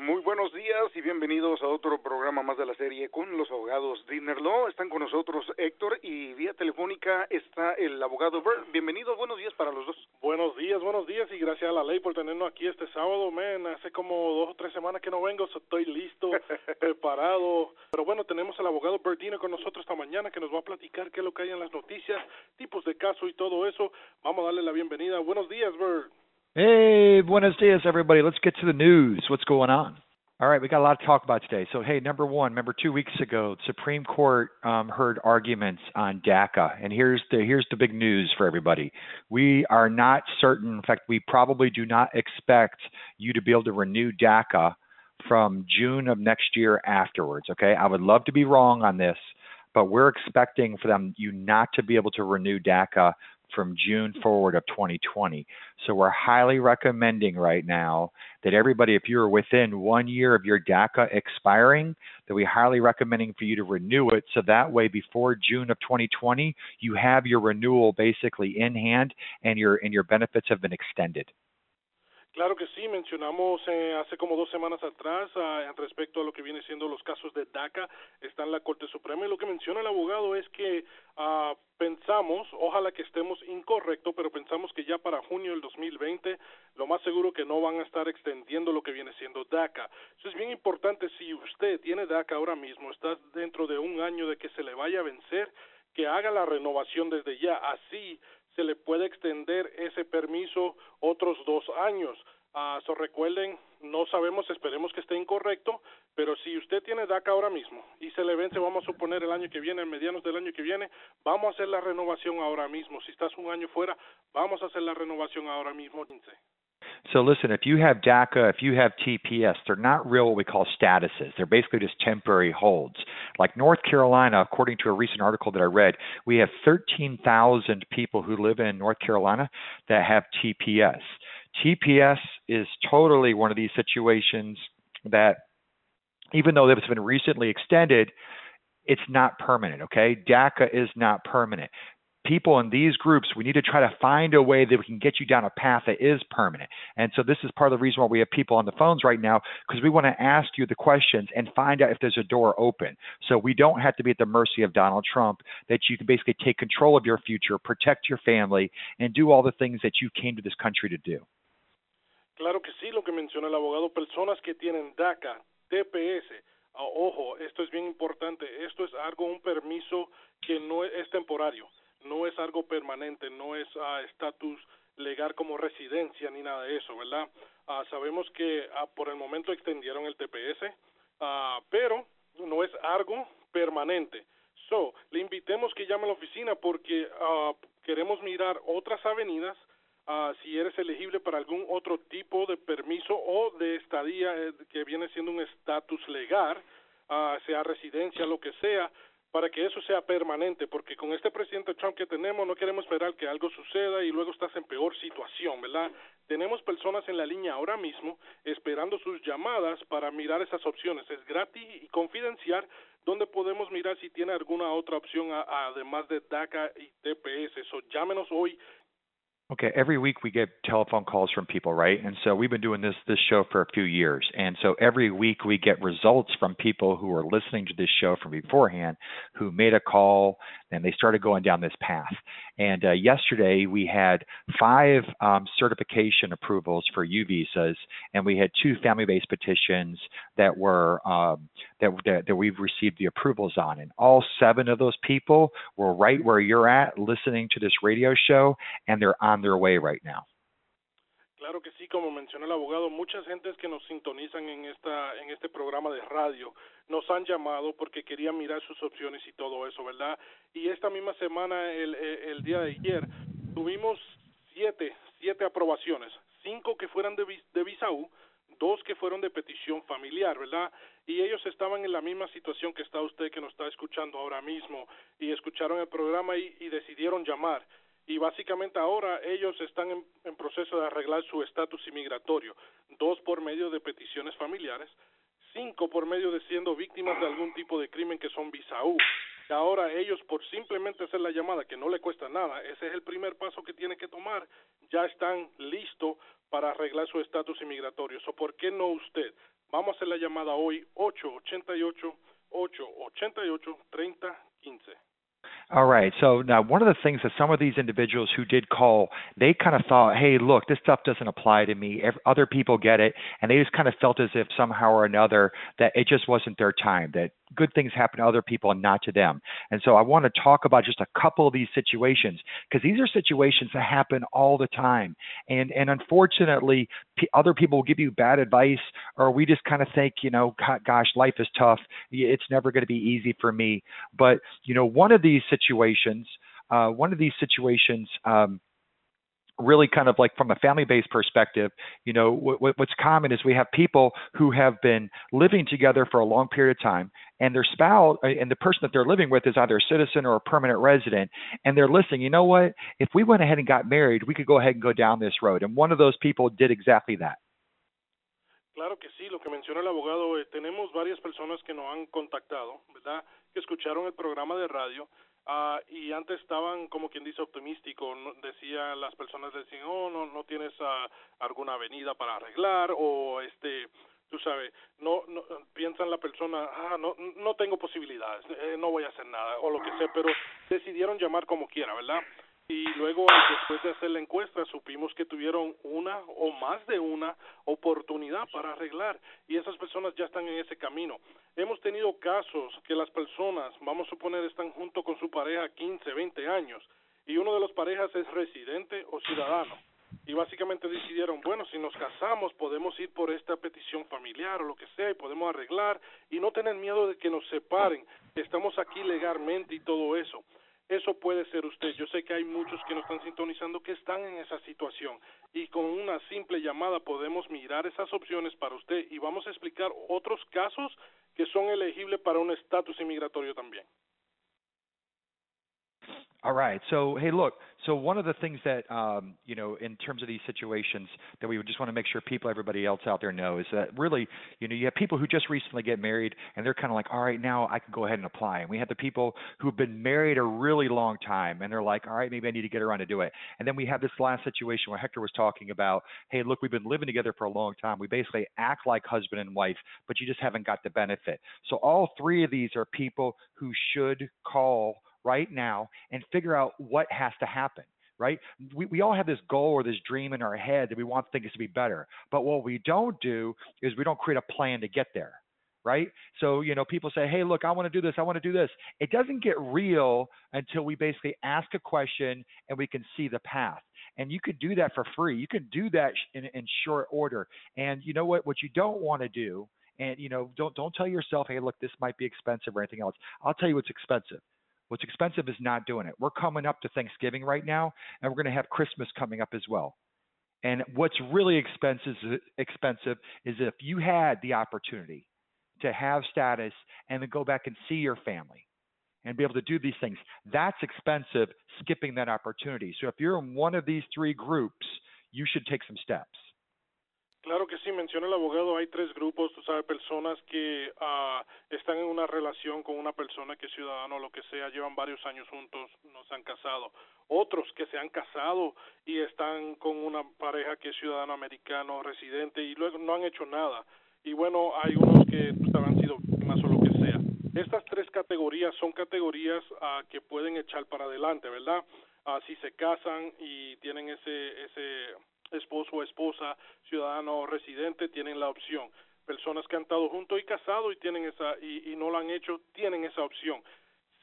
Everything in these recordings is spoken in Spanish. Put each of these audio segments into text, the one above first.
Muy buenos días y bienvenidos a otro programa más de la serie con los abogados Dinner Law. Están con nosotros Héctor y vía telefónica está el abogado Bert. Bienvenidos, buenos días para los dos. Buenos días, buenos días y gracias a la ley por tenernos aquí este sábado, man. Hace como dos o tres semanas que no vengo, estoy listo, preparado. Pero bueno, tenemos al abogado Bert Dinner con nosotros esta mañana que nos va a platicar qué es lo que hay en las noticias, tipos de caso y todo eso. Vamos a darle la bienvenida. Buenos días, Bert. Hey, buenos dias, everybody. Let's get to the news. What's going on? All right, we got a lot to talk about today. So, hey, number one, remember two weeks ago, the Supreme Court um, heard arguments on DACA, and here's the here's the big news for everybody. We are not certain. In fact, we probably do not expect you to be able to renew DACA from June of next year afterwards. Okay, I would love to be wrong on this, but we're expecting for them you not to be able to renew DACA from June forward of 2020. So we're highly recommending right now that everybody, if you're within one year of your DACA expiring, that we highly recommending for you to renew it. So that way, before June of 2020, you have your renewal basically in hand and your and your benefits have been extended. Claro que sí, mencionamos eh, hace como dos semanas atrás respecto a lo que viene siendo los casos de DACA, está en la Corte Suprema y lo que menciona el abogado es que uh, pensamos, ojalá que estemos incorrectos, pero pensamos que ya para junio del 2020 lo más seguro que no van a estar extendiendo lo que viene siendo DACA. Es bien importante, si usted tiene DACA ahora mismo, está dentro de un año de que se le vaya a vencer, que haga la renovación desde ya, así se le puede extender ese permiso otros dos años. Uh, so recuerden, no sabemos, esperemos que esté incorrecto, pero si usted tiene DACA ahora mismo y se le vence, vamos a suponer el año que viene, en medianos del año que viene, vamos a hacer la renovación ahora mismo. Si estás un año fuera, vamos a hacer la renovación ahora mismo. So listen, if you have DACA, if you have TPS, they're not real what we call statuses. They're basically just temporary holds. Like North Carolina, according to a recent article that I read, we have 13,000 people who live in North Carolina that have TPS. TPS is totally one of these situations that even though it's been recently extended, it's not permanent, okay? DACA is not permanent people in these groups, we need to try to find a way that we can get you down a path that is permanent. And so this is part of the reason why we have people on the phones right now because we want to ask you the questions and find out if there's a door open. So we don't have to be at the mercy of Donald Trump, that you can basically take control of your future, protect your family, and do all the things that you came to this country to do. Claro que sí, lo que menciona el abogado, personas que tienen DACA, TPS, uh, ojo, esto es bien importante, esto es algo, un permiso que no es, temporario permanente, no es ah, estatus legal como residencia ni nada de eso, ¿verdad? Uh, sabemos que uh, por el momento extendieron el TPS, uh, pero no es algo permanente. So, le invitemos que llame a la oficina porque queremos mirar otras avenidas si eres elegible para algún otro tipo de permiso o de estadía eh, que viene siendo un estatus legal, sea residencia, lo que sea, para que eso sea permanente, porque con este presidente Trump que tenemos no queremos esperar que algo suceda y luego estás en peor situación, ¿verdad? Tenemos personas en la línea ahora mismo esperando sus llamadas para mirar esas opciones. Es gratis y confidencial donde podemos mirar si tiene alguna otra opción a, además de DACA y TPS. Eso llámenos hoy Okay, every week we get telephone calls from people, right? And so we've been doing this this show for a few years. And so every week we get results from people who are listening to this show from beforehand who made a call and they started going down this path. And uh, yesterday we had five um, certification approvals for U visas, and we had two family-based petitions that were um, that, that that we've received the approvals on. And all seven of those people were right where you're at, listening to this radio show, and they're on their way right now. Claro que sí, como mencionó el abogado, muchas gentes que nos sintonizan en esta en este programa de radio nos han llamado porque querían mirar sus opciones y todo eso, ¿verdad? Y esta misma semana, el, el día de ayer, tuvimos siete, siete aprobaciones, cinco que fueran de, de visa U, dos que fueron de petición familiar, ¿verdad? Y ellos estaban en la misma situación que está usted que nos está escuchando ahora mismo y escucharon el programa y, y decidieron llamar y básicamente ahora ellos están en, en proceso de arreglar su estatus inmigratorio, dos por medio de peticiones familiares, cinco por medio de siendo víctimas de algún tipo de crimen que son visa U. Y ahora ellos por simplemente hacer la llamada que no le cuesta nada, ese es el primer paso que tiene que tomar, ya están listos para arreglar su estatus inmigratorio. So, ¿Por qué no usted? Vamos a hacer la llamada hoy 888 888 3015. All right. So now, one of the things that some of these individuals who did call, they kind of thought, hey, look, this stuff doesn't apply to me. Other people get it. And they just kind of felt as if somehow or another that it just wasn't their time, that good things happen to other people and not to them. And so I want to talk about just a couple of these situations because these are situations that happen all the time. And and unfortunately, p- other people will give you bad advice, or we just kind of think, you know, gosh, life is tough. It's never going to be easy for me. But you know, one of these situations, uh, one of these situations. Um, really kind of like from a family based perspective, you know, what, what's common is we have people who have been living together for a long period of time and their spouse uh, and the person that they're living with is either a citizen or a permanent resident and they're listening, you know what? If we went ahead and got married, we could go ahead and go down this road. And one of those people did exactly that. Claro que sí, lo que menciona el abogado, eh, tenemos varias personas que nos han contactado, ¿verdad? Que escucharon el programa de radio Uh, y antes estaban como quien dice optimístico no, decía las personas decían oh no no tienes uh, alguna avenida para arreglar o este tú sabes no, no piensan la persona ah no no tengo posibilidades eh, no voy a hacer nada o lo que sea pero decidieron llamar como quiera verdad y luego después de hacer la encuesta supimos que tuvieron una o más de una oportunidad para arreglar y esas personas ya están en ese camino. Hemos tenido casos que las personas, vamos a suponer, están junto con su pareja 15, 20 años y uno de los parejas es residente o ciudadano y básicamente decidieron, bueno, si nos casamos podemos ir por esta petición familiar o lo que sea y podemos arreglar y no tener miedo de que nos separen, estamos aquí legalmente y todo eso eso puede ser usted. Yo sé que hay muchos que nos están sintonizando que están en esa situación y con una simple llamada podemos mirar esas opciones para usted y vamos a explicar otros casos que son elegibles para un estatus inmigratorio también. All right. So, hey, look. So, one of the things that um, you know, in terms of these situations, that we would just want to make sure people, everybody else out there, know is that really, you know, you have people who just recently get married, and they're kind of like, all right, now I can go ahead and apply. And we have the people who've been married a really long time, and they're like, all right, maybe I need to get around to do it. And then we have this last situation where Hector was talking about, hey, look, we've been living together for a long time. We basically act like husband and wife, but you just haven't got the benefit. So, all three of these are people who should call right now and figure out what has to happen right? We, we all have this goal or this dream in our head that we want things to be better. But what we don't do is we don't create a plan to get there, right? So, you know, people say, hey, look, I want to do this, I want to do this. It doesn't get real until we basically ask a question and we can see the path. And you can do that for free. You can do that in, in short order. And you know what? What you don't want to do, and you know, don't don't tell yourself, hey, look, this might be expensive or anything else. I'll tell you what's expensive What's expensive is not doing it. We're coming up to Thanksgiving right now, and we're going to have Christmas coming up as well. And what's really expensive expensive is if you had the opportunity to have status and then go back and see your family and be able to do these things. That's expensive skipping that opportunity. So if you're in one of these three groups, you should take some steps. Claro que sí, menciona el abogado, hay tres grupos, tú sabes, personas que uh, están en una relación con una persona que es ciudadano o lo que sea, llevan varios años juntos, no se han casado. Otros que se han casado y están con una pareja que es ciudadano americano, residente, y luego no han hecho nada. Y bueno, hay unos que sabes, han sido víctimas o lo que sea. Estas tres categorías son categorías uh, que pueden echar para adelante, ¿verdad? Uh, si se casan y tienen ese, ese esposo o esposa, ciudadano o residente, tienen la opción. Personas que han estado juntos y casados y tienen esa y, no lo han hecho, tienen esa opción.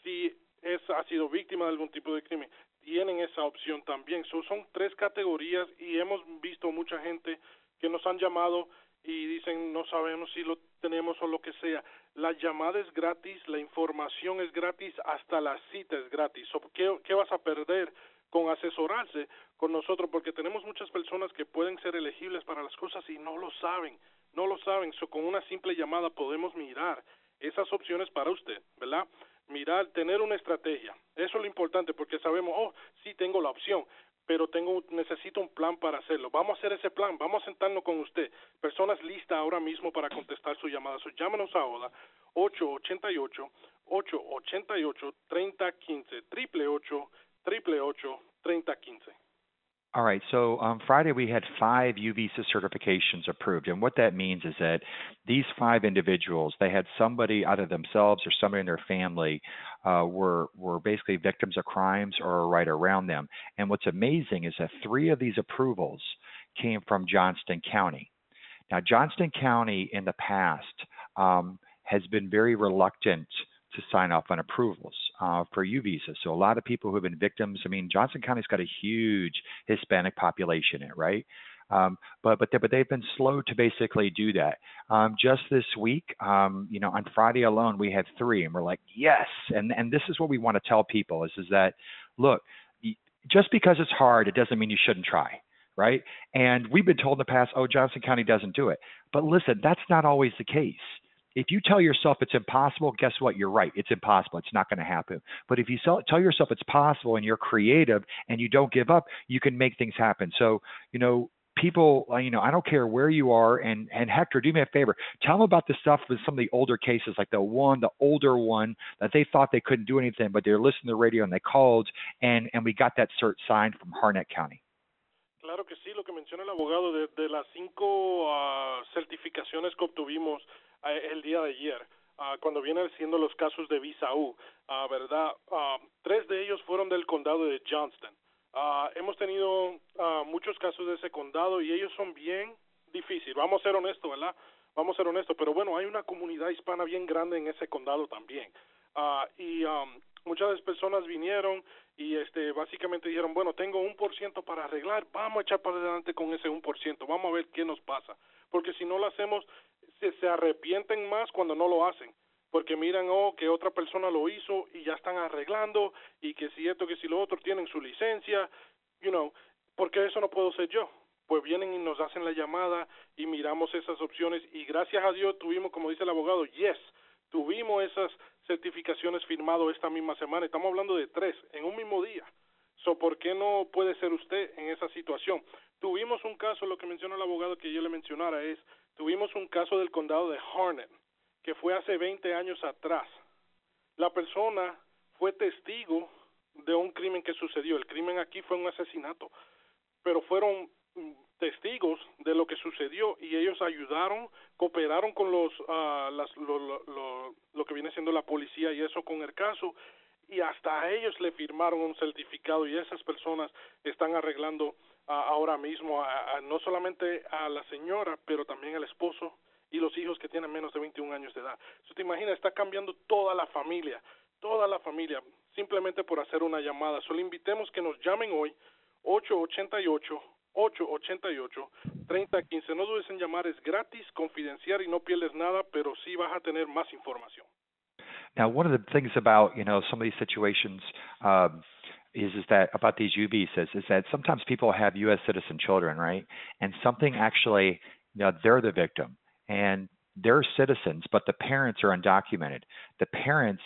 Si es, ha sido víctima de algún tipo de crimen, tienen esa opción también. son tres categorías y hemos visto mucha gente que nos han llamado y dicen no sabemos si lo tenemos o lo que sea. La llamada es gratis, la información es gratis, hasta la cita es gratis. ¿qué, ¿Qué vas a perder con asesorarse con nosotros porque tenemos muchas personas que pueden ser elegibles para las cosas y no lo saben, no lo saben. So, con una simple llamada podemos mirar esas opciones para usted, ¿verdad? Mirar, tener una estrategia. Eso es lo importante porque sabemos, oh, sí tengo la opción, pero tengo necesito un plan para hacerlo. Vamos a hacer ese plan, vamos a sentarnos con usted. Personas listas ahora mismo para contestar su llamada. So, llámenos ahora 888 888 3015 triple 8 3015 All right. So on Friday, we had five U visa certifications approved. And what that means is that these five individuals, they had somebody either themselves or somebody in their family uh, were, were basically victims of crimes or right around them. And what's amazing is that three of these approvals came from Johnston County. Now, Johnston County in the past um, has been very reluctant to sign off on approvals uh, for U visas. So a lot of people who have been victims. I mean, Johnson County's got a huge Hispanic population in it, right? Um, but but they, but they've been slow to basically do that. Um, just this week, um, you know, on Friday alone, we had three, and we're like, yes. And and this is what we want to tell people is is that look, just because it's hard, it doesn't mean you shouldn't try right? And we've been told in the past, oh, Johnson County doesn't do it. But listen, that's not always the case if you tell yourself it's impossible, guess what? You're right. It's impossible. It's not going to happen. But if you tell yourself it's possible and you're creative and you don't give up, you can make things happen. So, you know, people, uh, you know, I don't care where you are. And and Hector, do me a favor. Tell them about the stuff with some of the older cases, like the one, the older one that they thought they couldn't do anything, but they're listening to the radio and they called, and and we got that cert signed from Harnett County. Claro que sí, lo que menciona el abogado de, de las cinco uh, certificaciones que obtuvimos Eh, el día de ayer, uh, cuando vienen siendo los casos de Visa ¿verdad? Tres de ellos fueron del condado de Johnston. hemos tenido muchos casos de ese condado y ellos son bien difíciles. Vamos a ser honestos, ¿verdad? Vamos a ser honestos, pero bueno, hay una comunidad hispana bien grande en ese condado también. y um, muchas personas vinieron y este básicamente dijeron, bueno, tengo un por ciento para arreglar, vamos a echar para adelante con ese un por ciento, vamos a ver qué nos pasa, porque si no lo hacemos, se, arrepienten más cuando no lo hacen. Porque miran oh que otra persona lo hizo y ya están arreglando y que si esto que si lo otro tienen su licencia you know. Porque eso no puedo ser yo pues vienen y nos hacen la llamada y miramos esas opciones y gracias a Dios tuvimos como dice el abogado yes tuvimos esas certificaciones firmadas esta misma semana estamos hablando de tres en un mismo día so por qué no puede ser usted en esa situación tuvimos un caso lo que menciona el abogado que yo le mencionara es Tuvimos un caso del condado de Harnett, que fue hace 20 años atrás. La persona fue testigo de un crimen que sucedió. El crimen aquí fue un asesinato, pero fueron testigos de lo que sucedió y ellos ayudaron, cooperaron con los, uh, las, lo, lo, lo, que viene siendo la policía y eso con el caso y hasta a ellos le firmaron un certificado y esas personas están arreglando ahora mismo a, no solamente a la señora, pero también al esposo y los hijos que tienen menos de 21 años de edad. Si te imaginas, está cambiando toda la familia, toda la familia, simplemente por hacer una llamada. Solo invitemos que nos llamen hoy, 888 888 3015. No dudes en llamar, es gratis, confidencial y no pierdes nada, pero sí vas a tener más información. Now, one of the things about you know some of these situations. Um, is is that about these U visas is that sometimes people have U.S. citizen children, right? And something actually, you know, they're the victim, and they're citizens, but the parents are undocumented. The parents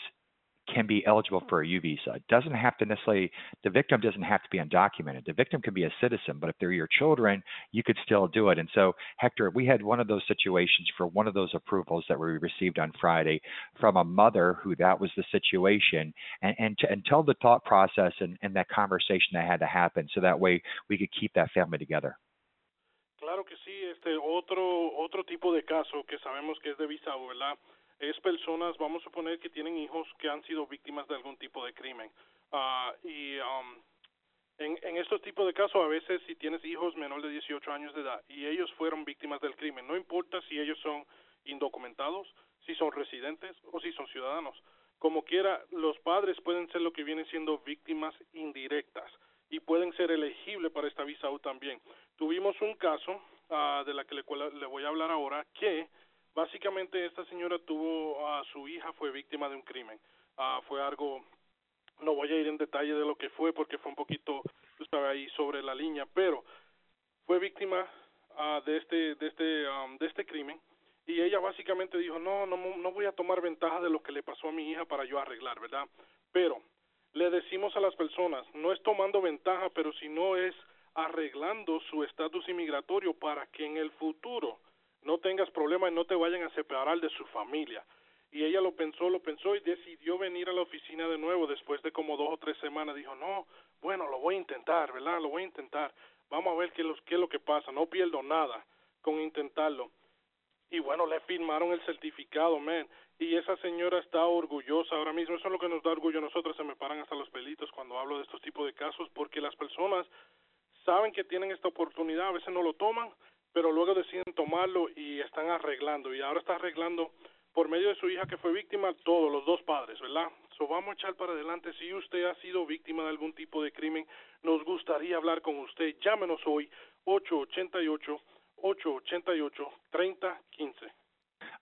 can be eligible for a U visa. It doesn't have to necessarily, the victim doesn't have to be undocumented. The victim can be a citizen, but if they're your children, you could still do it. And so, Hector, we had one of those situations for one of those approvals that we received on Friday from a mother who that was the situation, and, and, to, and tell the thought process and, and that conversation that had to happen so that way we could keep that family together. Claro que sí, este otro otro tipo de caso que sabemos que es de visa, ¿verdad? Es personas, vamos a suponer que tienen hijos que han sido víctimas de algún tipo de crimen. Uh, y um, en, en estos tipos de casos, a veces si tienes hijos menor de 18 años de edad y ellos fueron víctimas del crimen, no importa si ellos son indocumentados, si son residentes o si son ciudadanos. Como quiera, los padres pueden ser lo que vienen siendo víctimas indirectas y pueden ser elegibles para esta visa U también. Tuvimos un caso uh, de la que le, le voy a hablar ahora que Básicamente esta señora tuvo a su hija fue víctima de un crimen. Uh, fue algo no voy a ir en detalle de lo que fue porque fue un poquito estaba ahí sobre la línea, pero fue víctima uh, de este de este um, de este crimen y ella básicamente dijo, "No, no no voy a tomar ventaja de lo que le pasó a mi hija para yo arreglar, ¿verdad?" Pero le decimos a las personas, no es tomando ventaja, pero sino es arreglando su estatus inmigratorio para que en el futuro no tengas problemas y no te vayan a separar de su familia. Y ella lo pensó, lo pensó y decidió venir a la oficina de nuevo después de como dos o tres semanas. Dijo, no, bueno, lo voy a intentar, ¿verdad? Lo voy a intentar. vamos a ver qué, qué es lo que pasa, no pierdo nada con intentarlo. Y bueno, le firmaron el certificado, man. Y esa señora está orgullosa ahora mismo. Eso es lo que nos da orgullo a nosotros. Se me paran hasta los pelitos cuando hablo de estos tipos de casos, porque las personas saben que tienen esta oportunidad, a veces no lo toman, pero luego deciden tomarlo y están arreglando. Y ahora está arreglando por medio de su hija que fue víctima, todos los dos padres, ¿verdad? So vamos a echar para adelante. Si usted ha sido víctima de algún tipo de crimen, nos gustaría hablar con usted. Llámenos hoy 888 888 3015.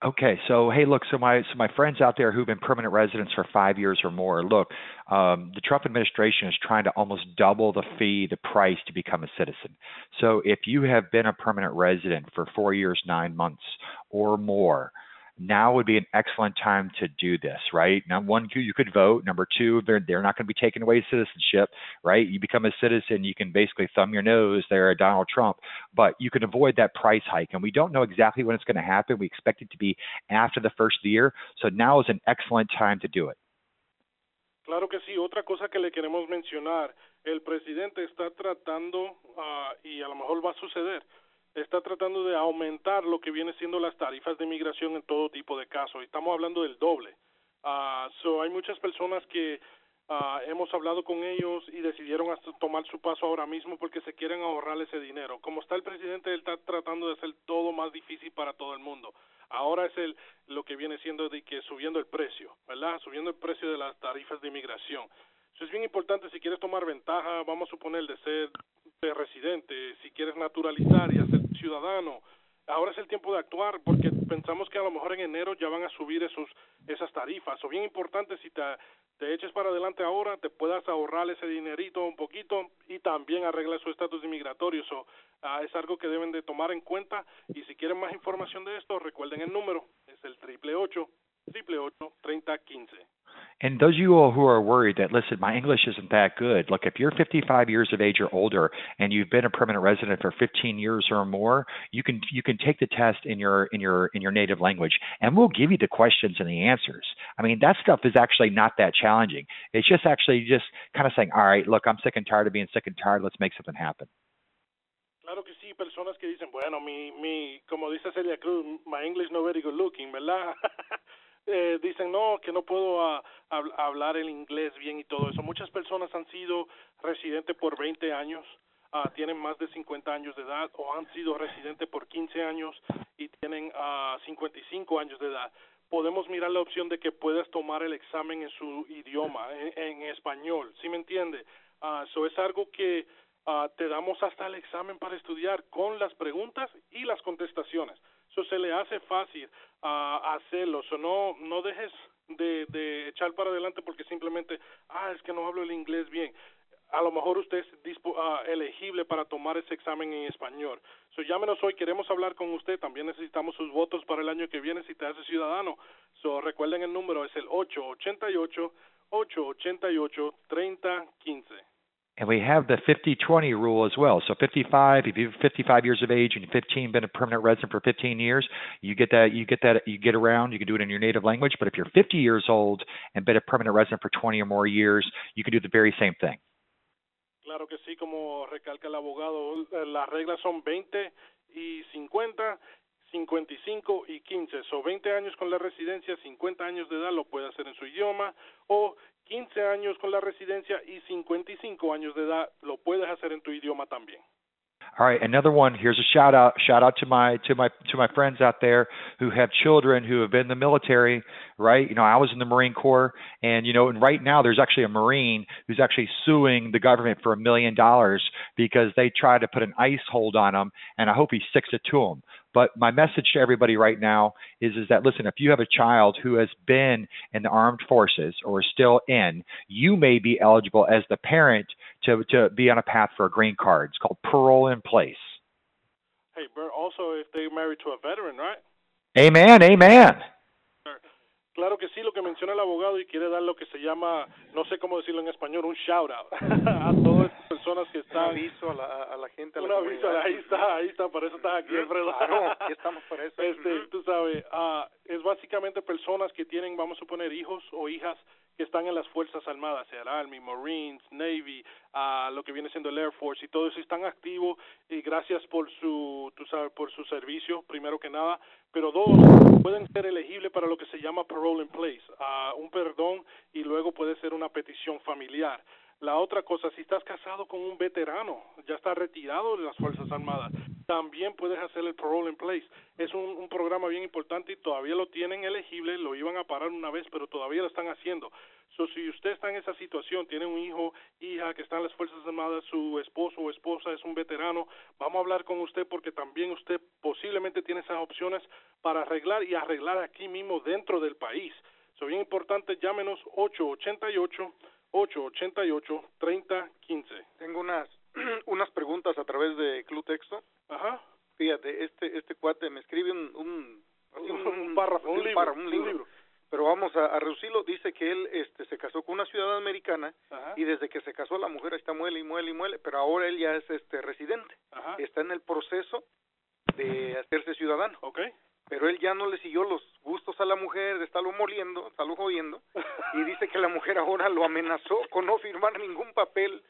Okay, so hey, look, so my so my friends out there who've been permanent residents for five years or more, look, um, the Trump administration is trying to almost double the fee, the price to become a citizen. So if you have been a permanent resident for four years, nine months or more, now would be an excellent time to do this, right? Now, one, you could vote. Number two, they're they're not going to be taking away citizenship, right? You become a citizen, you can basically thumb your nose there at Donald Trump, but you can avoid that price hike. And we don't know exactly when it's going to happen. We expect it to be after the first year. So now is an excellent time to do it. Claro que sí. Otra cosa que le queremos mencionar, el presidente está tratando, uh, y a lo mejor va a suceder, está tratando de aumentar lo que viene siendo las tarifas de inmigración en todo tipo de casos. Estamos hablando del doble. Uh, so hay muchas personas que uh, hemos hablado con ellos y decidieron tomar su paso ahora mismo porque se quieren ahorrar ese dinero. Como está el presidente, él está tratando de hacer todo más difícil para todo el mundo. Ahora es el lo que viene siendo de que subiendo el precio, ¿verdad? Subiendo el precio de las tarifas de inmigración. Es bien importante si quieres tomar ventaja, vamos a suponer, de ser residente, si quieres naturalizar y hacer ciudadano, ahora es el tiempo de actuar porque pensamos que a lo mejor en enero ya van a subir esos esas tarifas. O bien importante si te, te eches para adelante ahora, te puedas ahorrar ese dinerito un poquito y también arreglar su estatus inmigratorio. So, uh, es algo que deben de tomar en cuenta y si quieren más información de esto, recuerden el número, es el triple ocho, triple ocho, treinta quince. And those of you all who are worried that listen, my English isn't that good. Look, if you're 55 years of age or older and you've been a permanent resident for 15 years or more, you can you can take the test in your in your in your native language, and we'll give you the questions and the answers. I mean, that stuff is actually not that challenging. It's just actually just kind of saying, all right, look, I'm sick and tired of being sick and tired. Let's make something happen. Claro que sí, personas que dicen, bueno, mi, mi, como dice Celia Cruz, my English no very good looking, ¿verdad? eh, dicen no que no puedo uh, hablar el inglés bien y todo eso. Muchas personas han sido residentes por 20 años, uh, tienen más de 50 años de edad o han sido residentes por 15 años y tienen uh, 55 años de edad. Podemos mirar la opción de que puedas tomar el examen en su idioma, en, español, ¿sí me entiende? Eso es algo que te damos hasta el examen para estudiar con las preguntas y las contestaciones. Eso se le hace fácil a hacerlo. So no, no dejes de, de echar para adelante porque simplemente, ah, es que no hablo el inglés bien. A lo mejor usted es uh, elegible para tomar ese examen en español. So llámenos hoy, queremos hablar con usted. También necesitamos sus votos para el año que viene si te hace ciudadano. So recuerden el número, es el 888 888 3015 and we have the 50-20 rule as well. So 55, if you're 55 years of age and 15 been a permanent resident for 15 years, you get that you get that you get around. You can do it in your native language. But if you're 50 years old and been a permanent resident for 20 or more years, you can do the very same thing. Claro que sí, como recalca el abogado, eh, las reglas son 20 y 50 55 y 15. So 20 años con la residencia, 50 años de edad lo puede hacer en su idioma o 15 años con la residencia y 55 años de edad lo puedes hacer en tu idioma también. All right, another one. Here's a shout out. Shout out to my to my to my friends out there who have children who have been in the military. Right, you know, I was in the Marine Corps, and you know, and right now there's actually a Marine who's actually suing the government for a million dollars because they tried to put an ice hold on him, and I hope he sticks it to him. But my message to everybody right now is is that listen, if you have a child who has been in the armed forces or is still in, you may be eligible as the parent to to be on a path for a green card. It's called parole in place. Hey, Bert, also if they're married to a veteran, right? Amen, amen. Claro que sí, lo que menciona el abogado y quiere dar lo que se llama, no sé cómo decirlo en español, un shout out a todas las personas que están. Un aviso a la, a la gente. A un aviso, ahí está, ahí está, por eso estás aquí, Alfredo. Claro, aquí estamos por eso. Este, Tú sabes, uh, es básicamente personas que tienen, vamos a suponer, hijos o hijas que están en las Fuerzas Armadas, sea Army, Marines, Navy, uh, lo que viene siendo el Air Force y todo eso están activos y gracias por su, tú sabes, por su servicio, primero que nada, pero dos, pueden ser elegibles para lo que se llama parole in place, uh, un perdón y luego puede ser una petición familiar. La otra cosa, si estás casado con un veterano, ya está retirado de las Fuerzas Armadas, también puedes hacer el parole in place. Es un, un, programa bien importante y todavía lo tienen elegible, lo iban a parar una vez, pero todavía lo están haciendo. So, si usted está en esa situación, tiene un hijo, hija que está en las Fuerzas Armadas, su esposo o esposa es un veterano, vamos a hablar con usted porque también usted posiblemente tiene esas opciones para arreglar y arreglar aquí mismo dentro del país. So, bien importante, llámenos 888 888-3015. Tengo unas unas preguntas a través de Club Texto. Ajá. Fíjate, este este cuate me escribe un un, un, un párrafo, un, libro. Pero vamos a, a, reducirlo. Dice que él este se casó con una ciudadana americana Ajá. y desde que se casó la mujer está muele y muele y muele, pero ahora él ya es este residente. Ajá. Está en el proceso de hacerse ciudadano. Okay pero él ya no le siguió los gustos a la mujer de estarlo moliendo, estarlo jodiendo, y dice que la mujer ahora lo amenazó con no firmar ningún papel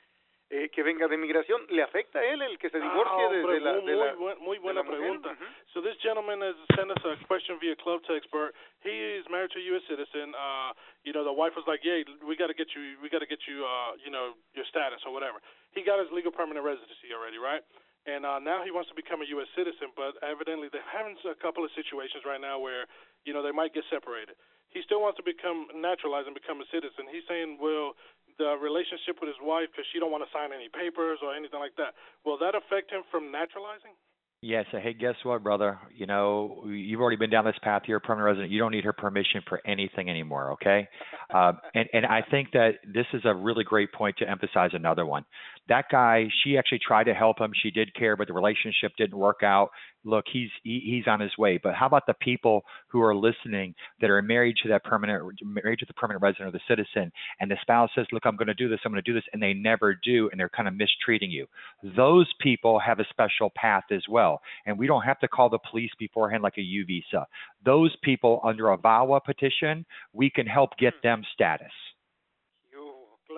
eh, que venga de migración. ¿Le afecta a él el que se divorcie ah, de, de, la, muy, de la muy, muy buena de la pregunta. Uh -huh. So this gentleman has sent us a question via Club Text, but he is married to a U.S. citizen. Uh, you know, the wife was like, "Yeah, we got to get you, we got to get you, uh, you know, your status or whatever." He got his legal permanent residency already, right? and uh, now he wants to become a U.S. citizen, but evidently they're having a couple of situations right now where, you know, they might get separated. He still wants to become naturalized and become a citizen. He's saying, well, the relationship with his wife, because she don't want to sign any papers or anything like that, will that affect him from naturalizing? Yeah, so hey, guess what, brother? You know, you've already been down this path. You're a permanent resident. You don't need her permission for anything anymore, okay? uh, and and I think that this is a really great point to emphasize. Another one. That guy, she actually tried to help him. She did care, but the relationship didn't work out. Look, he's he, he's on his way. But how about the people who are listening that are married to that permanent married to the permanent resident or the citizen, and the spouse says, "Look, I'm going to do this. I'm going to do this," and they never do, and they're kind of mistreating you. Those people have a special path as well, and we don't have to call the police beforehand like a U visa. Those people under a VAWA petition, we can help get hmm. them status.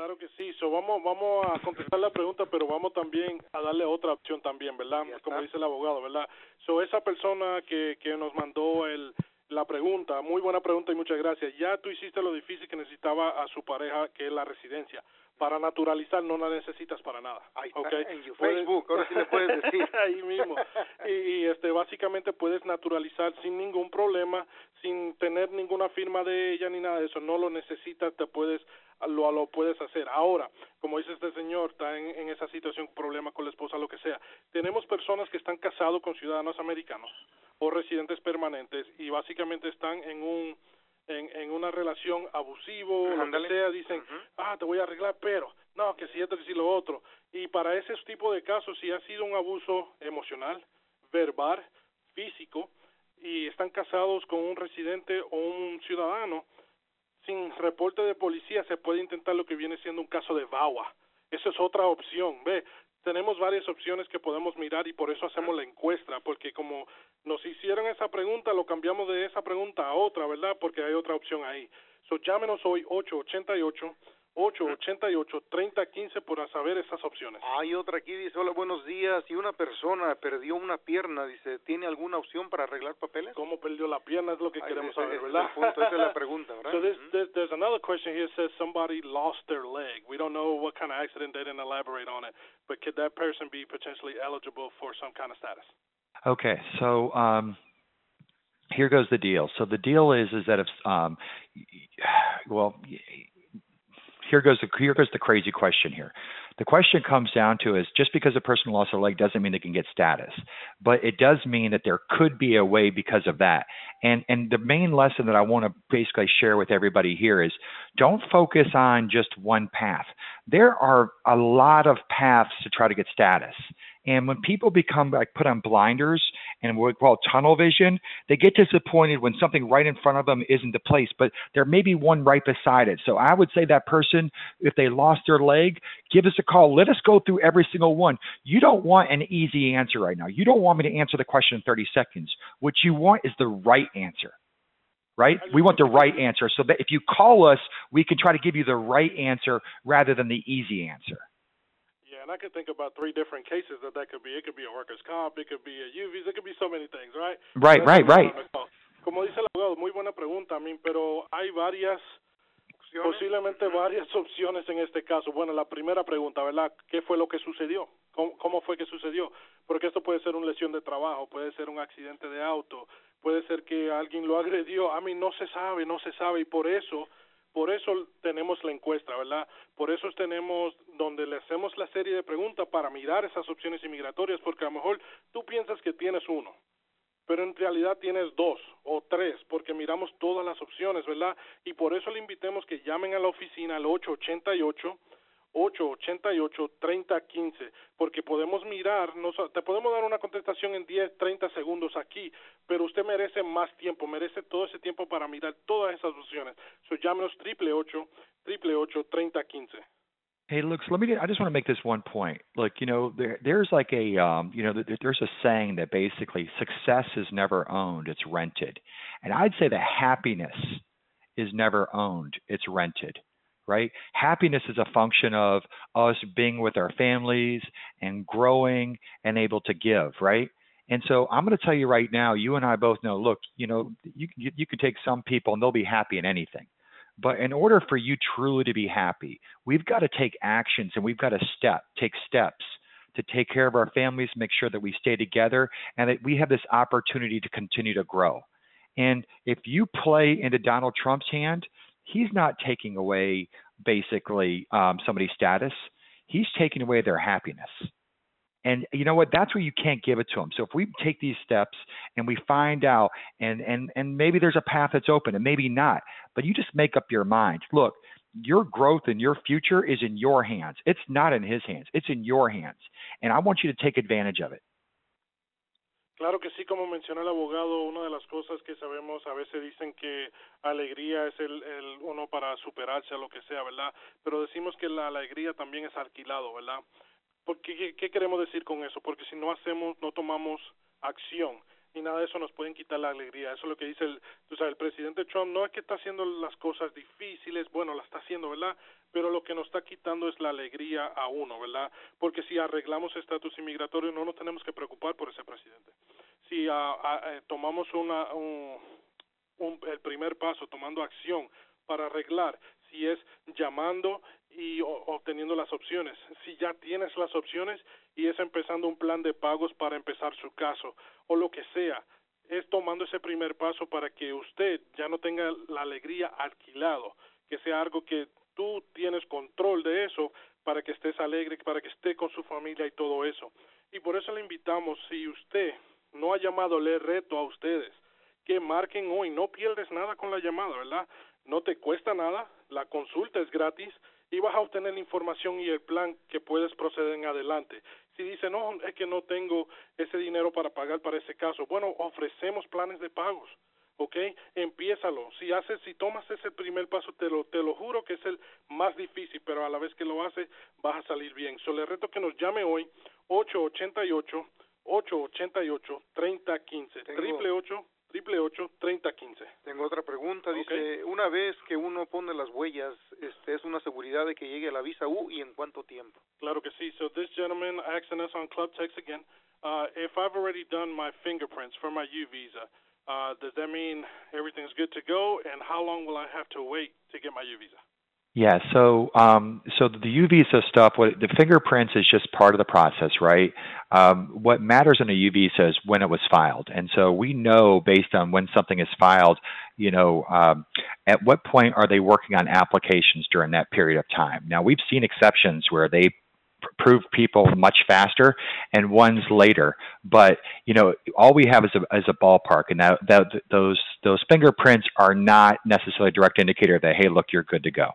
Claro que sí, so, vamos, vamos a contestar la pregunta, pero vamos también a darle otra opción también, ¿verdad? Como dice el abogado, ¿verdad? So, esa persona que, que nos mandó el, la pregunta, muy buena pregunta y muchas gracias. Ya tú hiciste lo difícil que necesitaba a su pareja, que es la residencia. Para naturalizar no la necesitas para nada. Ahí okay. en Facebook, ahora sí le puedes decir. Ahí mismo. Y, y, este básicamente puedes naturalizar sin ningún problema, sin tener ninguna firma de ella ni nada de eso. No lo necesitas, te puedes lo, lo puedes hacer. Ahora, como dice este señor, está en, en esa situación, problema con la esposa, lo que sea. Tenemos personas que están casados con ciudadanos americanos o residentes permanentes y básicamente están en un en, en una relación abusivo, o lo que sea, dicen, uh -huh. ah, te voy a arreglar, pero, no, que si esto, que si lo otro. Y para ese tipo de casos, si ha sido un abuso emocional, verbal, físico, y están casados con un residente o un ciudadano, sin reporte de policía se puede intentar lo que viene siendo un caso de VAWA. Esa es otra opción, ve. Tenemos varias opciones que podemos mirar y por eso hacemos la encuesta, porque como nos hicieron esa pregunta, lo cambiamos de esa pregunta a otra, ¿verdad? Porque hay otra opción ahí. So, llámenos hoy 888 888-3015 para saber esas opciones. Hay otra aquí, dice, hola, buenos días. Si una persona perdió una pierna, dice, ¿tiene alguna opción para arreglar papeles? ¿Cómo perdió la pierna? Es lo que Ay, queremos ese, saber, ese ¿verdad? Es punto, esa es la pregunta, ¿verdad? So there's, there's, there's another question here says somebody lost their leg. We don't know what kind of accident, they didn't elaborate on it, but could that person be potentially eligible for some kind of status? Okay, so um, here goes the deal. So the deal is is that if um, well, here goes the here goes the crazy question here. The question comes down to is just because a person lost their leg doesn't mean they can get status, but it does mean that there could be a way because of that. And and the main lesson that I want to basically share with everybody here is don't focus on just one path. There are a lot of paths to try to get status. And when people become like put on blinders and what we call tunnel vision, they get disappointed when something right in front of them isn't the place, but there may be one right beside it. So I would say that person, if they lost their leg, give us a call. Let us go through every single one. You don't want an easy answer right now. You don't want me to answer the question in 30 seconds. What you want is the right answer. right? We want the right answer. So that if you call us, we can try to give you the right answer rather than the easy answer. And I could think about three different cases that that could be. It could be a workers' comp, it could be a UVs, it could be so many things, right? Right, right, right. Como dice el abogado, muy buena pregunta, a mí, pero hay varias Posiblemente varias opciones en este caso. Bueno, la primera pregunta, ¿verdad? ¿Qué fue lo que sucedió? ¿Cómo, ¿Cómo, fue que sucedió? Porque esto puede ser una lesión de trabajo, puede ser un accidente de auto, puede ser que alguien lo agredió. A mí no se sabe, no se sabe y por eso, por eso tenemos la encuesta, ¿verdad? Por eso tenemos donde le hacemos la serie de preguntas para mirar esas opciones inmigratorias, porque a lo mejor tú piensas que tienes uno, pero en realidad tienes dos o tres, porque miramos todas las opciones, ¿verdad? Y por eso le invitemos que llamen a la oficina al 888 888 3015 porque podemos mirar, nos, te podemos dar una contestación en 10, 30 segundos aquí, pero usted merece más tiempo, merece todo ese tiempo para mirar todas esas opciones. So llámenos triple 888 3015 Hey, look, let me. I just want to make this one point. Look, you know, there, there's like a, um, you know, there's a saying that basically success is never owned; it's rented, and I'd say that happiness is never owned; it's rented. Right? Happiness is a function of us being with our families and growing and able to give. Right? And so I'm going to tell you right now, you and I both know. Look, you know, you you, you could take some people and they'll be happy in anything but in order for you truly to be happy, we've got to take actions and we've got to step, take steps to take care of our families, make sure that we stay together, and that we have this opportunity to continue to grow. And if you play into Donald Trump's hand, he's not taking away basically um, somebody's status. He's taking away their happiness. And you know what? That's where you can't give it to them. So if we take these steps and we find out, and and and maybe there's a path that's open, and maybe not, but you just make up your mind. Look, your growth and your future is in your hands. It's not in his hands. It's in your hands, and I want you to take advantage of it. Claro que sí, como mencionó el abogado, una de las cosas que sabemos, a veces dicen que alegría es el, el uno para superarse a lo que sea, ¿verdad? Pero decimos que la alegría también es alquilado, ¿verdad? Porque, ¿qué, queremos decir con eso? Porque si no hacemos, no tomamos acción, ni nada de eso nos pueden quitar la alegría. Eso es lo que dice el, tú sabes, el presidente Trump. No es que está haciendo las cosas difíciles, bueno, la está haciendo, ¿verdad? Pero lo que nos está quitando es la alegría a uno, ¿verdad? Porque si arreglamos estatus inmigratorio, no nos tenemos que preocupar por ese presidente. Si ah, eh, tomamos una, un, un, el primer paso, tomando acción para arreglar, si es llamando y obteniendo las opciones. Si ya tienes las opciones y es empezando un plan de pagos para empezar su caso o lo que sea, es tomando ese primer paso para que usted ya no tenga la alegría alquilado, que sea algo que tú tienes control de eso para que estés alegre, para que esté con su familia y todo eso. Y por eso le invitamos, si usted no ha llamado, le reto a ustedes que marquen hoy, no pierdes nada con la llamada, ¿verdad? No te cuesta nada, la consulta es gratis y vas a obtener la información y el plan que puedes proceder en adelante. Si dice, no, es que no tengo ese dinero para pagar para ese caso, bueno, ofrecemos planes de pagos. ¿Ok? Empiézalo. Si haces, si tomas ese primer paso, te lo, te lo juro que es el más difícil, pero a la vez que lo haces, vas a salir bien. So, le reto que nos llame hoy, 888 888 3015 triple ocho triple ocho treinta quince. Tengo otra pregunta. Dice, una vez que uno pone las huellas, este, es una seguridad de que llegue a la visa U y en cuánto tiempo. Asking us on Club Text again. Uh, if I've already done my fingerprints for my U visa, uh, does that mean everything's good to go? And how long will I have to wait to get my U visa? Yeah, so um, so the U visa stuff, what the fingerprints is just part of the process, right? Um, what matters in a U visa is when it was filed, and so we know based on when something is filed, you know, um, at what point are they working on applications during that period of time. Now we've seen exceptions where they prove people much faster and ones later. But you know all we have is a, is a ballpark and that, that those those fingerprints are not necessarily a direct indicator that hey look you're good to go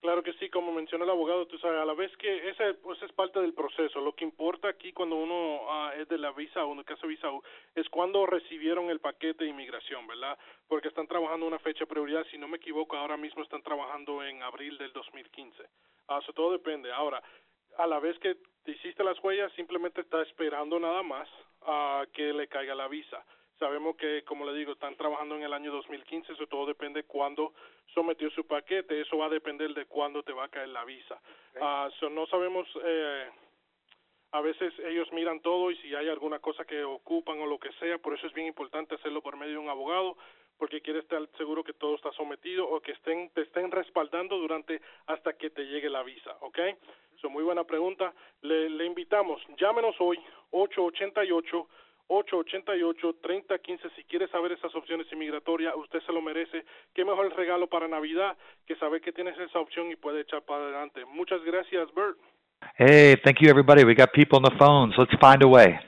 Claro que sí, como mencionó el abogado, tú sabes, a la vez que ese pues es parte del proceso. Lo que importa aquí cuando uno uh, es de la visa o en el caso visa es cuando recibieron el paquete de inmigración, ¿verdad? Porque están trabajando una fecha prioridad. Si no me equivoco, ahora mismo están trabajando en abril del 2015. Uh, eso todo depende. Ahora, a la vez que hiciste las huellas, simplemente está esperando nada más a que le caiga la visa. Sabemos que, como le digo, están trabajando en el año 2015, eso todo depende de cuándo sometió su paquete, eso va a depender de cuándo te va a caer la visa. Ah, no sabemos, eh, a veces ellos miran todo y si hay alguna cosa que ocupan o lo que sea, por eso es bien importante hacerlo por medio de un abogado, porque quiere estar seguro que todo está sometido o que estén, te estén respaldando durante hasta que te llegue la visa, ¿ok? Eso muy buena pregunta. Le, le invitamos, llámenos hoy, 888 888-3015. Si quiere saber esas opciones inmigratorias, usted se lo merece. Qué mejor regalo para Navidad que saber que tienes esa opción y puede echar para adelante. Muchas gracias, Bert. Hey, thank you, everybody. We got people on the phones. Let's find a way.